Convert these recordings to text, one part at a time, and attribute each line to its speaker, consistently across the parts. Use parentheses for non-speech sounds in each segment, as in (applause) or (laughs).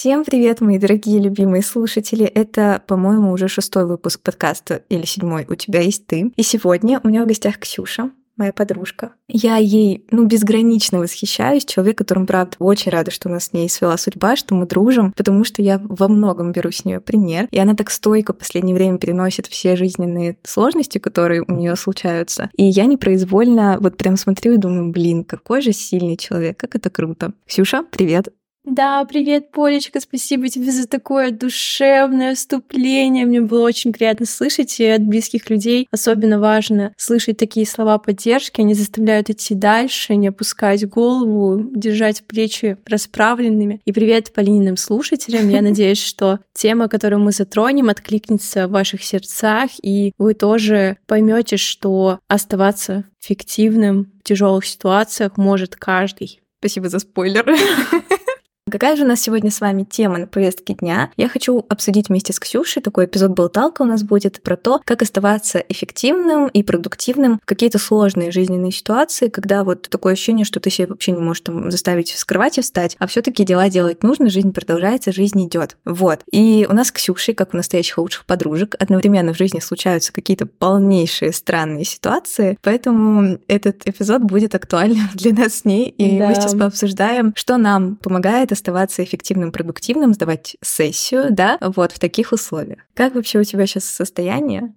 Speaker 1: Всем привет, мои дорогие любимые слушатели. Это, по-моему, уже шестой выпуск подкаста или седьмой «У тебя есть ты». И сегодня у меня в гостях Ксюша, моя подружка. Я ей, ну, безгранично восхищаюсь. Человек, которым, правда, очень рада, что у нас с ней свела судьба, что мы дружим, потому что я во многом беру с нее пример. И она так стойко в последнее время переносит все жизненные сложности, которые у нее случаются. И я непроизвольно вот прям смотрю и думаю, блин, какой же сильный человек, как это круто. Ксюша, привет.
Speaker 2: Да, привет, Полечка, спасибо тебе за такое душевное вступление. Мне было очень приятно слышать, и от близких людей особенно важно слышать такие слова поддержки. Они заставляют идти дальше, не опускать голову, держать плечи расправленными. И привет Полининым слушателям. Я надеюсь, что тема, которую мы затронем, откликнется в ваших сердцах, и вы тоже поймете, что оставаться фиктивным в тяжелых ситуациях может каждый.
Speaker 1: Спасибо за спойлер. (laughs) Какая же у нас сегодня с вами тема на повестке дня? Я хочу обсудить вместе с Ксюшей, такой эпизод болталка у нас будет, про то, как оставаться эффективным и продуктивным в какие-то сложные жизненные ситуации, когда вот такое ощущение, что ты себе вообще не можешь там заставить с кровати встать, а все таки дела делать нужно, жизнь продолжается, жизнь идет. Вот. И у нас с Ксюшей, как у настоящих лучших подружек, одновременно в жизни случаются какие-то полнейшие странные ситуации, поэтому этот эпизод будет актуальным (laughs) для нас с ней, и да. мы сейчас пообсуждаем, что нам помогает оставаться эффективным, продуктивным, сдавать сессию, да, вот в таких условиях. Как вообще у тебя сейчас состояние?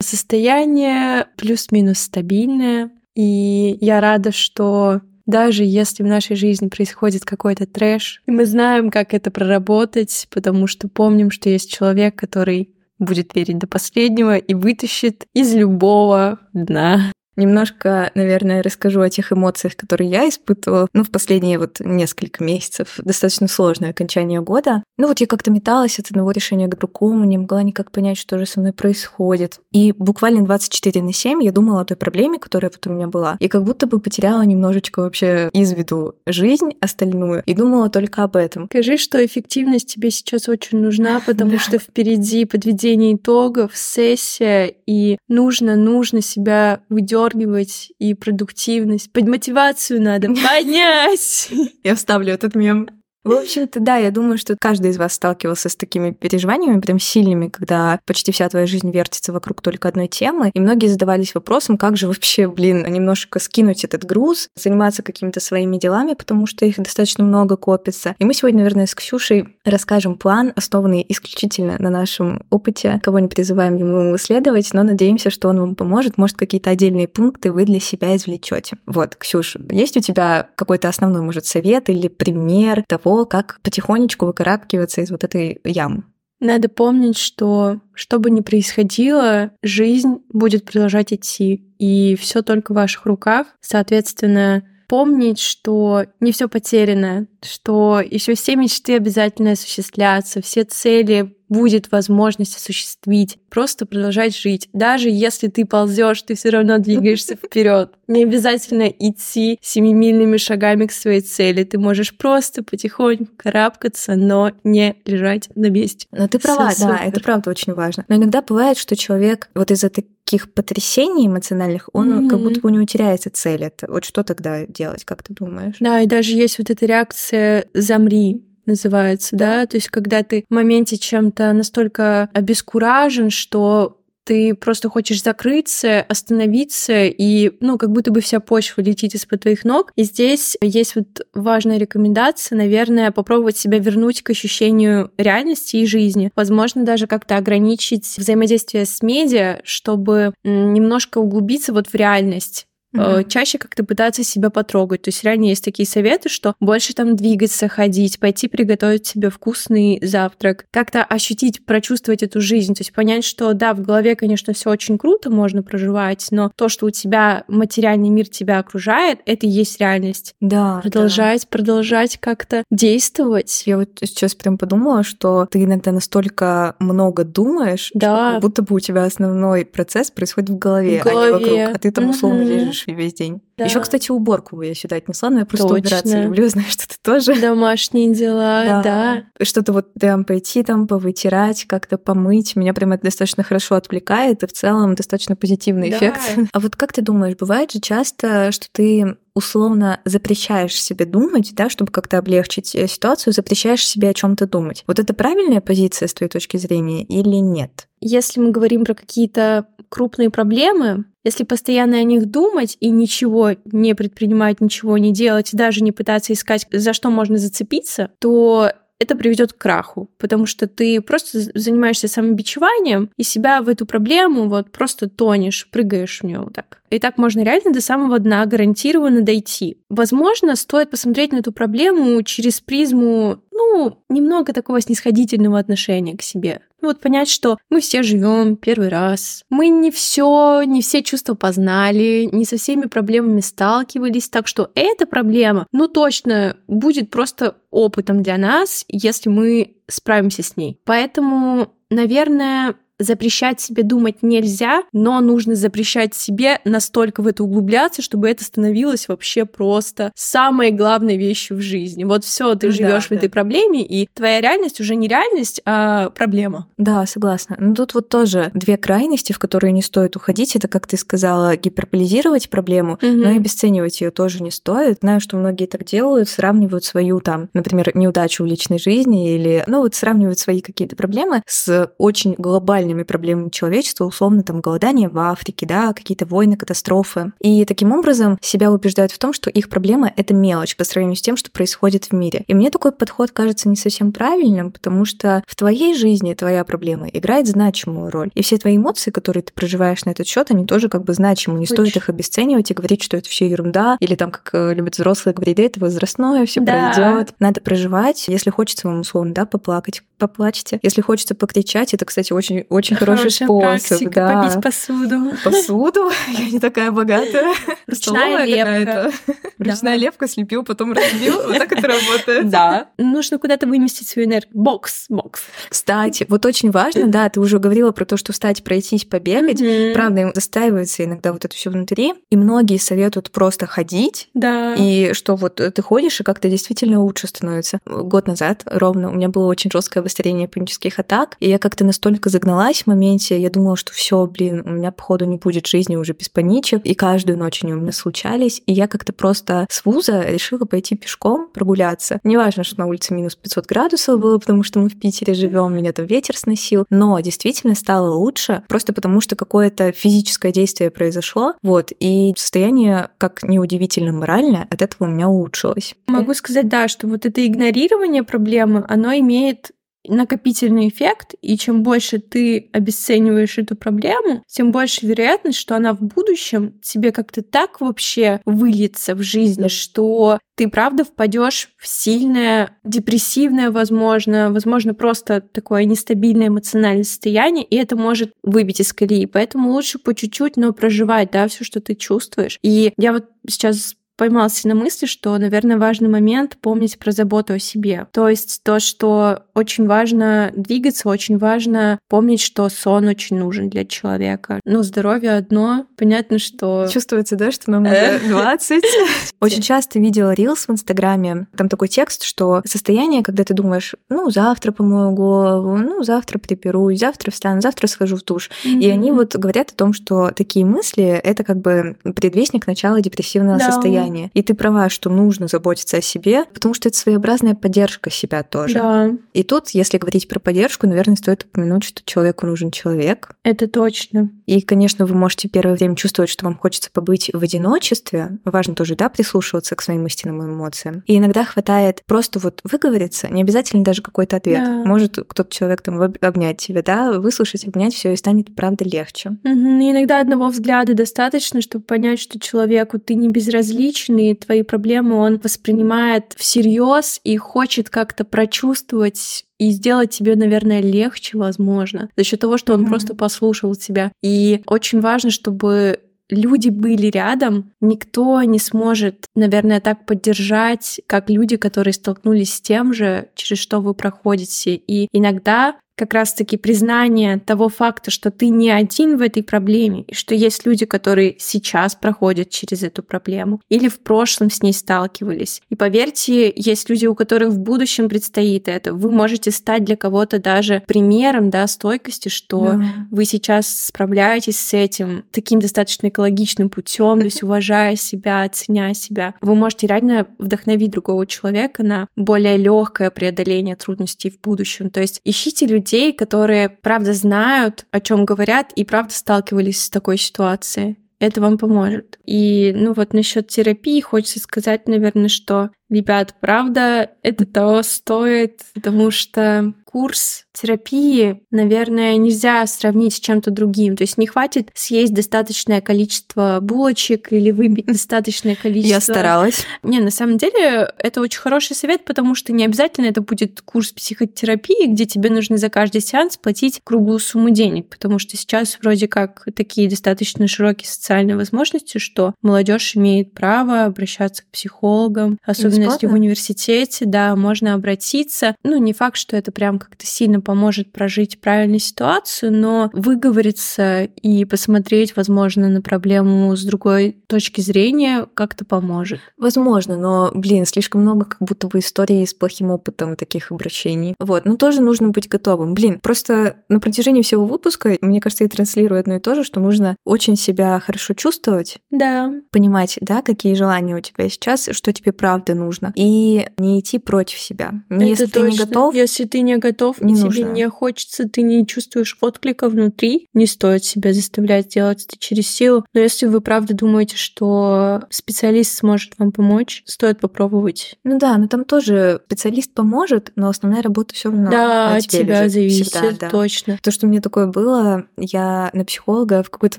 Speaker 2: Состояние плюс-минус стабильное, и я рада, что даже если в нашей жизни происходит какой-то трэш, и мы знаем, как это проработать, потому что помним, что есть человек, который будет верить до последнего и вытащит из любого дна.
Speaker 1: Немножко, наверное, расскажу о тех эмоциях, которые я испытывала, ну, в последние вот несколько месяцев. Достаточно сложное окончание года. Ну, вот я как-то металась от одного решения к другому, не могла никак понять, что же со мной происходит. И буквально 24 на 7 я думала о той проблеме, которая вот у меня была, и как будто бы потеряла немножечко вообще из виду жизнь остальную, и думала только об этом.
Speaker 2: Скажи, что эффективность тебе сейчас очень нужна, (laughs) потому что впереди подведение итогов, сессия, и нужно, нужно себя выдергивать поддергивать и продуктивность. Под мотивацию надо поднять. (laughs)
Speaker 1: Я вставлю этот мем. В общем-то, да, я думаю, что каждый из вас сталкивался с такими переживаниями, прям сильными, когда почти вся твоя жизнь вертится вокруг только одной темы. И многие задавались вопросом, как же вообще, блин, немножко скинуть этот груз, заниматься какими-то своими делами, потому что их достаточно много копится. И мы сегодня, наверное, с Ксюшей расскажем план, основанный исключительно на нашем опыте. Кого не призываем ему исследовать, но надеемся, что он вам поможет. Может, какие-то отдельные пункты вы для себя извлечете. Вот, Ксюш, есть у тебя какой-то основной, может, совет или пример того, того, как потихонечку выкарабкиваться из вот этой ямы.
Speaker 2: Надо помнить, что что бы ни происходило, жизнь будет продолжать идти, и все только в ваших руках. Соответственно, помнить, что не все потеряно, что еще все мечты обязательно осуществляться, все цели будет возможность осуществить, просто продолжать жить. Даже если ты ползешь, ты все равно двигаешься (laughs) вперед. Не обязательно идти семимильными шагами к своей цели. Ты можешь просто потихоньку карабкаться, но не лежать на месте.
Speaker 1: Но ты права, Все да, супер. это правда очень важно. Но иногда бывает, что человек вот из-за таких потрясений эмоциональных, он mm-hmm. как будто бы не теряется цель. Это вот что тогда делать, как ты думаешь?
Speaker 2: Да, и даже есть вот эта реакция «замри», называется, да, то есть когда ты в моменте чем-то настолько обескуражен, что ты просто хочешь закрыться, остановиться, и, ну, как будто бы вся почва летит из-под твоих ног. И здесь есть вот важная рекомендация, наверное, попробовать себя вернуть к ощущению реальности и жизни. Возможно, даже как-то ограничить взаимодействие с медиа, чтобы немножко углубиться вот в реальность mm-hmm. чаще как-то пытаться себя потрогать. То есть реально есть такие советы, что больше там двигаться, ходить, пойти приготовить себе вкусный завтрак, как-то ощутить, прочувствовать эту жизнь, то есть понять, что да, в голове, конечно, все очень круто можно проживать, но то, что у тебя материальный мир тебя окружает, это и есть реальность.
Speaker 1: Да.
Speaker 2: Продолжать, да. продолжать как-то действовать.
Speaker 1: Я вот сейчас прям подумала, что ты иногда настолько много думаешь,
Speaker 2: да.
Speaker 1: что как будто бы у тебя основной процесс происходит в голове,
Speaker 2: в голове.
Speaker 1: а не вокруг, а ты там условно mm-hmm. лежишь весь день. Да. Еще, кстати, уборку я сюда отнесла, но я просто Точно. убираться люблю, (laughs) знаю, что ты тоже.
Speaker 2: Домашние дела, да. да.
Speaker 1: Что-то вот там пойти, там повытирать, как-то помыть. Меня прям это достаточно хорошо отвлекает, и в целом достаточно позитивный да. эффект. (laughs) А вот как ты думаешь, бывает же часто, что ты условно запрещаешь себе думать, да, чтобы как-то облегчить э, ситуацию, запрещаешь себе о чем-то думать. Вот это правильная позиция с твоей точки зрения или нет?
Speaker 2: Если мы говорим про какие-то крупные проблемы, если постоянно о них думать и ничего не предпринимать, ничего не делать, даже не пытаться искать, за что можно зацепиться, то это приведет к краху, потому что ты просто занимаешься самобичеванием и себя в эту проблему вот просто тонешь, прыгаешь в нее вот так. И так можно реально до самого дна гарантированно дойти. Возможно, стоит посмотреть на эту проблему через призму, ну, немного такого снисходительного отношения к себе. Вот понять, что мы все живем первый раз, мы не все, не все чувства познали, не со всеми проблемами сталкивались, так что эта проблема, ну точно, будет просто опытом для нас, если мы справимся с ней. Поэтому, наверное, запрещать себе думать нельзя, но нужно запрещать себе настолько в это углубляться, чтобы это становилось вообще просто самой главной вещью в жизни. Вот все, ты живешь да, в этой проблеме, и твоя реальность уже не реальность, а проблема.
Speaker 1: Да, согласна. Но тут вот тоже две крайности, в которые не стоит уходить. Это, как ты сказала, гиперполизировать проблему, угу. но и обесценивать ее тоже не стоит. Знаю, что многие так делают, сравнивают свою там, например, неудачу в личной жизни или, ну вот сравнивают свои какие-то проблемы с очень глобальными глобальными проблемами человечества, условно там голодание в Африке, да, какие-то войны, катастрофы. И таким образом себя убеждают в том, что их проблема — это мелочь по сравнению с тем, что происходит в мире. И мне такой подход кажется не совсем правильным, потому что в твоей жизни твоя проблема играет значимую роль. И все твои эмоции, которые ты проживаешь на этот счет, они тоже как бы значимы. Не Очень. стоит их обесценивать и говорить, что это все ерунда, или там, как э, любят взрослые говорить, да, это возрастное, все да. пройдет. Надо проживать. Если хочется вам условно, да, поплакать, поплачьте. Если хочется покричать, это, кстати, очень очень хороший способ.
Speaker 2: да. Побить посуду.
Speaker 1: Посуду? (laughs) Я не такая богатая.
Speaker 2: Ручная лепка.
Speaker 1: Ручная лепка слепил, потом разбил. Вот так это работает.
Speaker 2: Да. Нужно куда-то выместить свою энергию. Бокс, бокс.
Speaker 1: Кстати, вот очень важно, да, ты уже говорила про то, что встать, пройтись, побегать. Правда, застаивается иногда вот это все внутри. И многие советуют просто ходить.
Speaker 2: Да.
Speaker 1: И что вот ты ходишь, и как-то действительно лучше становится. Год назад ровно у меня было очень жесткое обострение панических атак, и я как-то настолько загналась сдалась в моменте. Я думала, что все, блин, у меня, походу, не будет жизни уже без паничек. И каждую ночь они у меня случались. И я как-то просто с вуза решила пойти пешком прогуляться. Неважно, что на улице минус 500 градусов было, потому что мы в Питере живем, меня там ветер сносил. Но действительно стало лучше, просто потому что какое-то физическое действие произошло. Вот. И состояние, как неудивительно моральное, от этого у меня улучшилось.
Speaker 2: Могу сказать, да, что вот это игнорирование проблемы, оно имеет накопительный эффект, и чем больше ты обесцениваешь эту проблему, тем больше вероятность, что она в будущем тебе как-то так вообще выльется в жизнь, что ты правда впадешь в сильное депрессивное, возможно, возможно, просто такое нестабильное эмоциональное состояние, и это может выбить из колеи. Поэтому лучше по чуть-чуть, но проживать, да, все, что ты чувствуешь. И я вот сейчас поймался на мысли, что, наверное, важный момент помнить про заботу о себе. То есть то, что очень важно двигаться, очень важно помнить, что сон очень нужен для человека. Ну, здоровье одно. Понятно, что...
Speaker 1: Чувствуется, да, что нам уже 20. (laughs) Очень часто видела рилс в Инстаграме. Там такой текст, что состояние, когда ты думаешь, ну, завтра помою голову, ну, завтра приберусь, завтра встану, завтра схожу в душ. И они вот говорят о том, что такие мысли — это как бы предвестник начала депрессивного состояния состояние. И ты права, что нужно заботиться о себе, потому что это своеобразная поддержка себя тоже.
Speaker 2: Да.
Speaker 1: И тут, если говорить про поддержку, наверное, стоит упомянуть, что человеку нужен человек.
Speaker 2: Это точно.
Speaker 1: И, конечно, вы можете первое время чувствовать, что вам хочется побыть в одиночестве. Важно тоже, да, прислушиваться к своим истинным эмоциям. И иногда хватает просто вот выговориться, не обязательно даже какой-то ответ. Да. Может кто-то человек там обнять тебя, да, выслушать, обнять, все и станет, правда, легче.
Speaker 2: Угу. Иногда одного взгляда достаточно, чтобы понять, что человеку ты не безразличен, личные твои проблемы он воспринимает всерьез и хочет как-то прочувствовать и сделать тебе, наверное, легче, возможно, за счет того, что он mm-hmm. просто послушал тебя. И очень важно, чтобы люди были рядом, никто не сможет, наверное, так поддержать, как люди, которые столкнулись с тем же, через что вы проходите. И иногда как раз-таки признание того факта, что ты не один в этой проблеме, и что есть люди, которые сейчас проходят через эту проблему или в прошлом с ней сталкивались. И поверьте, есть люди, у которых в будущем предстоит это. Вы можете стать для кого-то даже примером да, стойкости, что да. вы сейчас справляетесь с этим таким достаточно экологичным путем, то есть (laughs) уважая себя, оценяя себя. Вы можете реально вдохновить другого человека на более легкое преодоление трудностей в будущем. То есть ищите людей, которые правда знают, о чем говорят, и правда сталкивались с такой ситуацией это вам поможет. И, ну вот насчет терапии хочется сказать, наверное, что Ребят, правда, это того стоит, потому что курс терапии, наверное, нельзя сравнить с чем-то другим. То есть не хватит съесть достаточное количество булочек или выпить (laughs) достаточное количество...
Speaker 1: Я старалась.
Speaker 2: Не, на самом деле это очень хороший совет, потому что не обязательно это будет курс психотерапии, где тебе нужно за каждый сеанс платить круглую сумму денег, потому что сейчас вроде как такие достаточно широкие социальные возможности, что молодежь имеет право обращаться к психологам, особенно особенности в университете, да, можно обратиться. Ну, не факт, что это прям как-то сильно поможет прожить правильную ситуацию, но выговориться и посмотреть, возможно, на проблему с другой точки зрения как-то поможет.
Speaker 1: Возможно, но, блин, слишком много как будто бы историй с плохим опытом таких обращений. Вот, но тоже нужно быть готовым. Блин, просто на протяжении всего выпуска, мне кажется, я транслирую одно и то же, что нужно очень себя хорошо чувствовать.
Speaker 2: Да.
Speaker 1: Понимать, да, какие желания у тебя сейчас, что тебе правда нужно нужно. И не идти против себя.
Speaker 2: Это если точно. ты не готов... Если ты не готов, не и нужно. тебе не хочется, ты не чувствуешь отклика внутри, не стоит себя заставлять делать это через силу. Но если вы правда думаете, что специалист сможет вам помочь, стоит попробовать.
Speaker 1: Ну да, но там тоже специалист поможет, но основная работа все равно
Speaker 2: да, от тебя лежит. зависит, Всегда, да. точно.
Speaker 1: То, что мне такое было, я на психолога в какой-то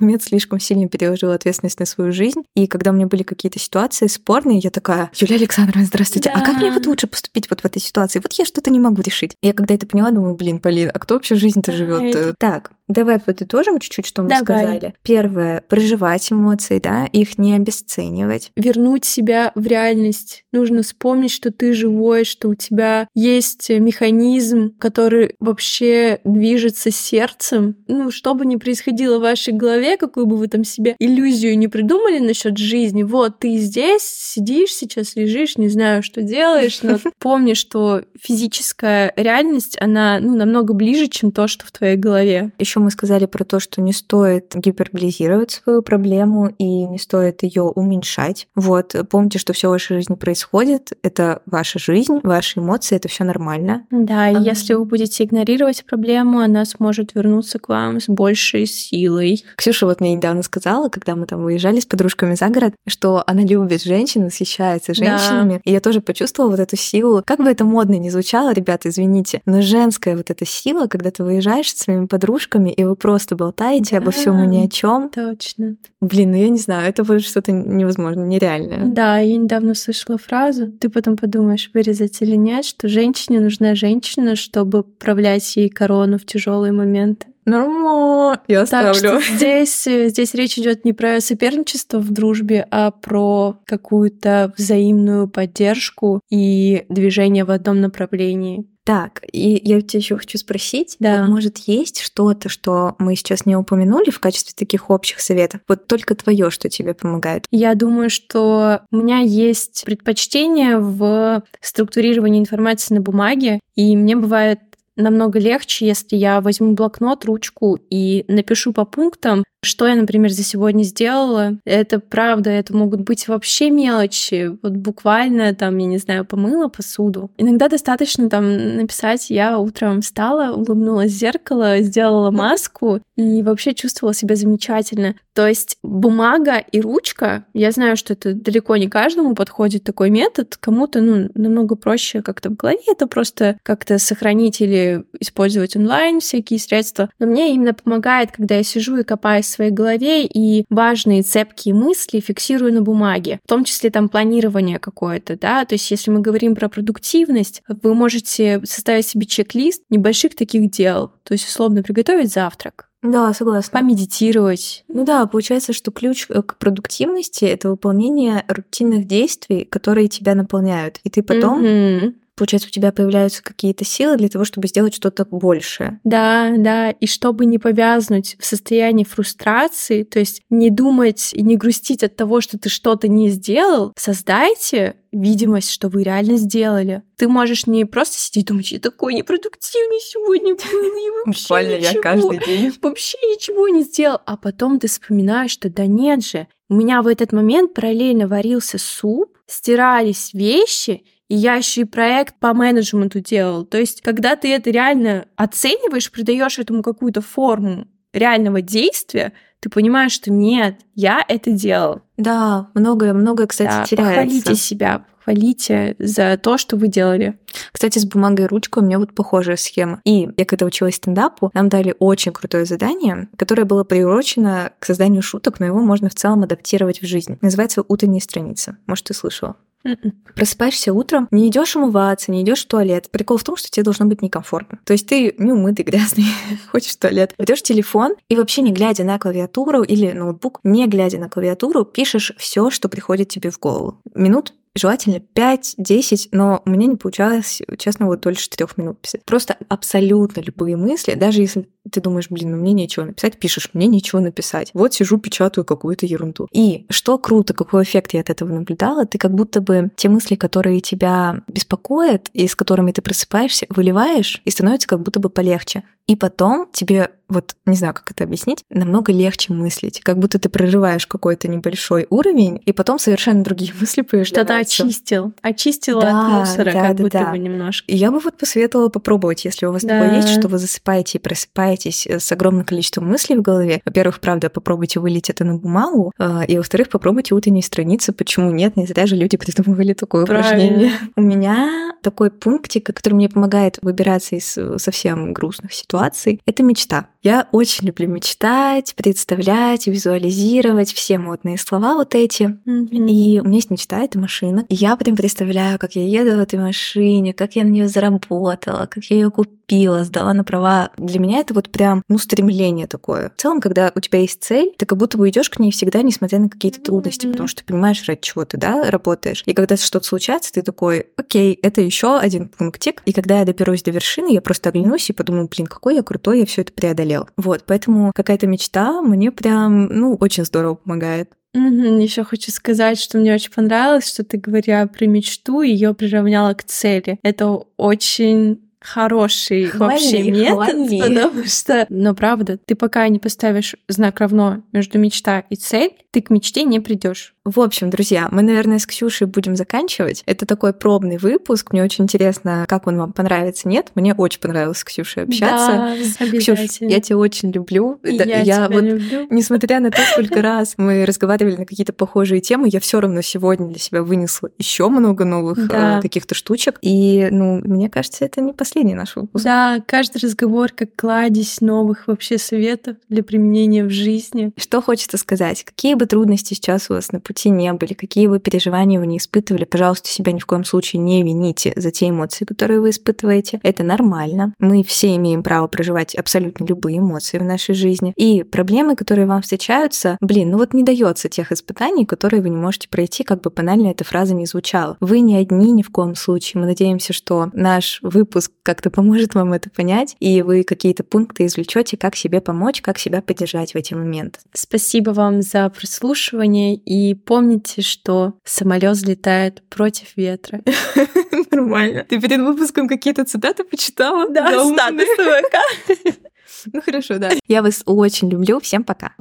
Speaker 1: момент слишком сильно переложила ответственность на свою жизнь, и когда у меня были какие-то ситуации спорные, я такая, Юлия Александровна, здравствуйте, да. а как мне вот лучше поступить вот в этой ситуации? Вот я что-то не могу решить. Я когда это поняла, думаю, блин, Полин, а кто вообще жизнь-то живет? Это... Так, Давай подытожим чуть-чуть, что мы Давай. сказали. Первое, проживать эмоции, да, их не обесценивать.
Speaker 2: Вернуть себя в реальность. Нужно вспомнить, что ты живой, что у тебя есть механизм, который вообще движется сердцем. Ну, что бы ни происходило в вашей голове, какую бы вы там себе иллюзию не придумали насчет жизни, вот ты здесь сидишь сейчас, лежишь, не знаю, что делаешь, но (laughs) помни, что физическая реальность, она ну, намного ближе, чем то, что в твоей голове.
Speaker 1: Еще мы сказали про то, что не стоит гиперболизировать свою проблему и не стоит ее уменьшать. Вот, помните, что все в вашей жизни происходит, это ваша жизнь, ваши эмоции, это все нормально.
Speaker 2: Да, и а... если вы будете игнорировать проблему, она сможет вернуться к вам с большей силой.
Speaker 1: Ксюша вот мне недавно сказала, когда мы там выезжали с подружками за город, что она любит женщин, восхищается женщинами. Да. И я тоже почувствовала вот эту силу. Как бы это модно ни звучало, ребята, извините, но женская вот эта сила, когда ты выезжаешь с своими подружками, и вы просто болтаете да, обо всем и ни о чем.
Speaker 2: Точно.
Speaker 1: Блин, ну я не знаю, это будет что-то невозможно, нереальное.
Speaker 2: Да, я недавно слышала фразу, ты потом подумаешь, вырезать или нет, что женщине нужна женщина, чтобы управлять ей корону в тяжелые моменты.
Speaker 1: Нормально, я так
Speaker 2: ставлю. Что (laughs) здесь, здесь речь идет не про соперничество в дружбе, а про какую-то взаимную поддержку и движение в одном направлении.
Speaker 1: Так, и я тебя еще хочу спросить,
Speaker 2: да.
Speaker 1: может, есть что-то, что мы сейчас не упомянули в качестве таких общих советов? Вот только твое, что тебе помогает?
Speaker 2: Я думаю, что у меня есть предпочтение в структурировании информации на бумаге, и мне бывает намного легче, если я возьму блокнот, ручку и напишу по пунктам, что я, например, за сегодня сделала. Это правда, это могут быть вообще мелочи. Вот буквально там, я не знаю, помыла посуду. Иногда достаточно там написать, я утром встала, улыбнулась в зеркало, сделала маску и вообще чувствовала себя замечательно. То есть бумага и ручка, я знаю, что это далеко не каждому подходит такой метод, кому-то ну, намного проще как-то в голове это просто как-то сохранить или использовать онлайн всякие средства. Но мне именно помогает, когда я сижу и копаюсь своей голове и важные цепкие мысли фиксирую на бумаге, в том числе там планирование какое-то, да, то есть если мы говорим про продуктивность, вы можете составить себе чек-лист небольших таких дел, то есть условно приготовить завтрак,
Speaker 1: да, согласна.
Speaker 2: Помедитировать.
Speaker 1: Ну да, получается, что ключ э, к продуктивности это выполнение рутинных действий, которые тебя наполняют. И ты потом
Speaker 2: mm-hmm
Speaker 1: получается, у тебя появляются какие-то силы для того, чтобы сделать что-то большее.
Speaker 2: Да, да, и чтобы не повязнуть в состоянии фрустрации, то есть не думать и не грустить от того, что ты что-то не сделал, создайте видимость, что вы реально сделали. Ты можешь не просто сидеть и думать, я такой непродуктивный сегодня был,
Speaker 1: Буквально я каждый день.
Speaker 2: Вообще ничего не сделал. А потом ты вспоминаешь, что да нет же, у меня в этот момент параллельно варился суп, стирались вещи, и я еще и проект по менеджменту делал. То есть, когда ты это реально оцениваешь, придаешь этому какую-то форму реального действия, ты понимаешь, что нет, я это делал.
Speaker 1: Да, многое-многое, кстати,
Speaker 2: Да,
Speaker 1: теряется.
Speaker 2: похвалите себя, похвалите за то, что вы делали.
Speaker 1: Кстати, с бумагой и ручкой у меня вот похожая схема. И я когда училась стендапу, нам дали очень крутое задание, которое было приурочено к созданию шуток, но его можно в целом адаптировать в жизнь. Называется «Утренняя страница». Может, ты слышала? Просыпаешься утром, не идешь умываться, не идешь в туалет. Прикол в том, что тебе должно быть некомфортно. То есть ты неумытый, (laughs) грязный, хочешь в туалет. Берешь телефон и вообще не глядя на клавиатуру или ноутбук, не глядя на клавиатуру, пишешь все, что приходит тебе в голову. Минут желательно 5-10, но у меня не получалось, честно, вот дольше 4 минут писать. Просто абсолютно любые мысли, даже если ты думаешь, блин, ну мне нечего написать, пишешь, мне нечего написать. Вот сижу, печатаю какую-то ерунду. И что круто, какой эффект я от этого наблюдала, ты как будто бы те мысли, которые тебя беспокоят и с которыми ты просыпаешься, выливаешь, и становится как будто бы полегче. И потом тебе, вот не знаю, как это объяснить, намного легче мыслить. Как будто ты прорываешь какой-то небольшой уровень, и потом совершенно другие (laughs) мысли появляются.
Speaker 2: Что-то очистил. Очистила
Speaker 1: Да,
Speaker 2: от мусора,
Speaker 1: да,
Speaker 2: как
Speaker 1: да,
Speaker 2: будто
Speaker 1: да.
Speaker 2: бы немножко.
Speaker 1: И я бы вот посоветовала попробовать, если у вас
Speaker 2: Да.
Speaker 1: такое есть, что вы засыпаете и просыпаетесь э, с огромным количеством мыслей в голове. Во-первых, правда, попробуйте вылить это на бумагу, э, и во-вторых, попробуйте утренние страницы. Почему нет? Не зря же люди придумывали такое упражнение. У меня такой пунктик, который мне помогает выбираться из э, совсем грустных ситуаций, это мечта. Я очень люблю мечтать, представлять, визуализировать все модные слова вот эти. И у меня есть мечта, это машина. И я прям представляю, как я еду в этой машине, как я на нее заработала, как я ее купила, сдала на права. Для меня это вот прям, ну, стремление такое. В целом, когда у тебя есть цель, ты как будто бы идешь к ней всегда, несмотря на какие-то трудности, потому что ты понимаешь, ради чего ты, да, работаешь. И когда что-то случается, ты такой, окей, это еще один пунктик. И когда я доберусь до вершины, я просто оглянусь и подумаю, блин, какой я крутой, я все это преодолел. Вот, поэтому какая-то мечта мне прям, ну, очень здорово помогает.
Speaker 2: Еще хочу сказать, что мне очень понравилось, что ты, говоря про мечту, ее приравняла к цели. Это очень хороший вообще
Speaker 1: Хвали,
Speaker 2: метод,
Speaker 1: хвали.
Speaker 2: потому что, но правда, ты пока не поставишь знак равно между мечта и цель, ты к мечте не придешь.
Speaker 1: В общем, друзья, мы, наверное, с Ксюшей будем заканчивать. Это такой пробный выпуск. Мне очень интересно, как он вам понравится. Нет, мне очень понравилось с Ксюшей общаться.
Speaker 2: Да,
Speaker 1: Ксюш, я тебя очень люблю.
Speaker 2: И
Speaker 1: Да,
Speaker 2: я, тебя
Speaker 1: вот
Speaker 2: люблю.
Speaker 1: Несмотря на то, сколько (laughs) раз мы разговаривали на какие-то похожие темы, я все равно сегодня для себя вынесла еще много новых
Speaker 2: Да.
Speaker 1: э, каких-то штучек. И, ну, мне кажется, это не последний наш выпуск.
Speaker 2: Да, каждый разговор как кладезь новых вообще советов для применения в жизни.
Speaker 1: Что хочется сказать? Какие бы трудности сейчас у вас на пути не были, какие бы переживания вы не испытывали, пожалуйста, себя ни в коем случае не вините за те эмоции, которые вы испытываете. Это нормально. Мы все имеем право проживать абсолютно любые эмоции в нашей жизни. И проблемы, которые вам встречаются, блин, ну вот не дается тех испытаний, которые вы не можете пройти, как бы банально эта фраза не звучала. Вы не одни ни в коем случае. Мы надеемся, что наш выпуск как-то поможет вам это понять, и вы какие-то пункты извлечете, как себе помочь, как себя поддержать в эти моменты.
Speaker 2: Спасибо вам за прослушивание и помните, что самолет взлетает против ветра. (laughs)
Speaker 1: Нормально. Ты перед выпуском какие-то цитаты почитала?
Speaker 2: Да, статус ТВК. (laughs)
Speaker 1: Ну хорошо, да. Я вас очень люблю. Всем пока.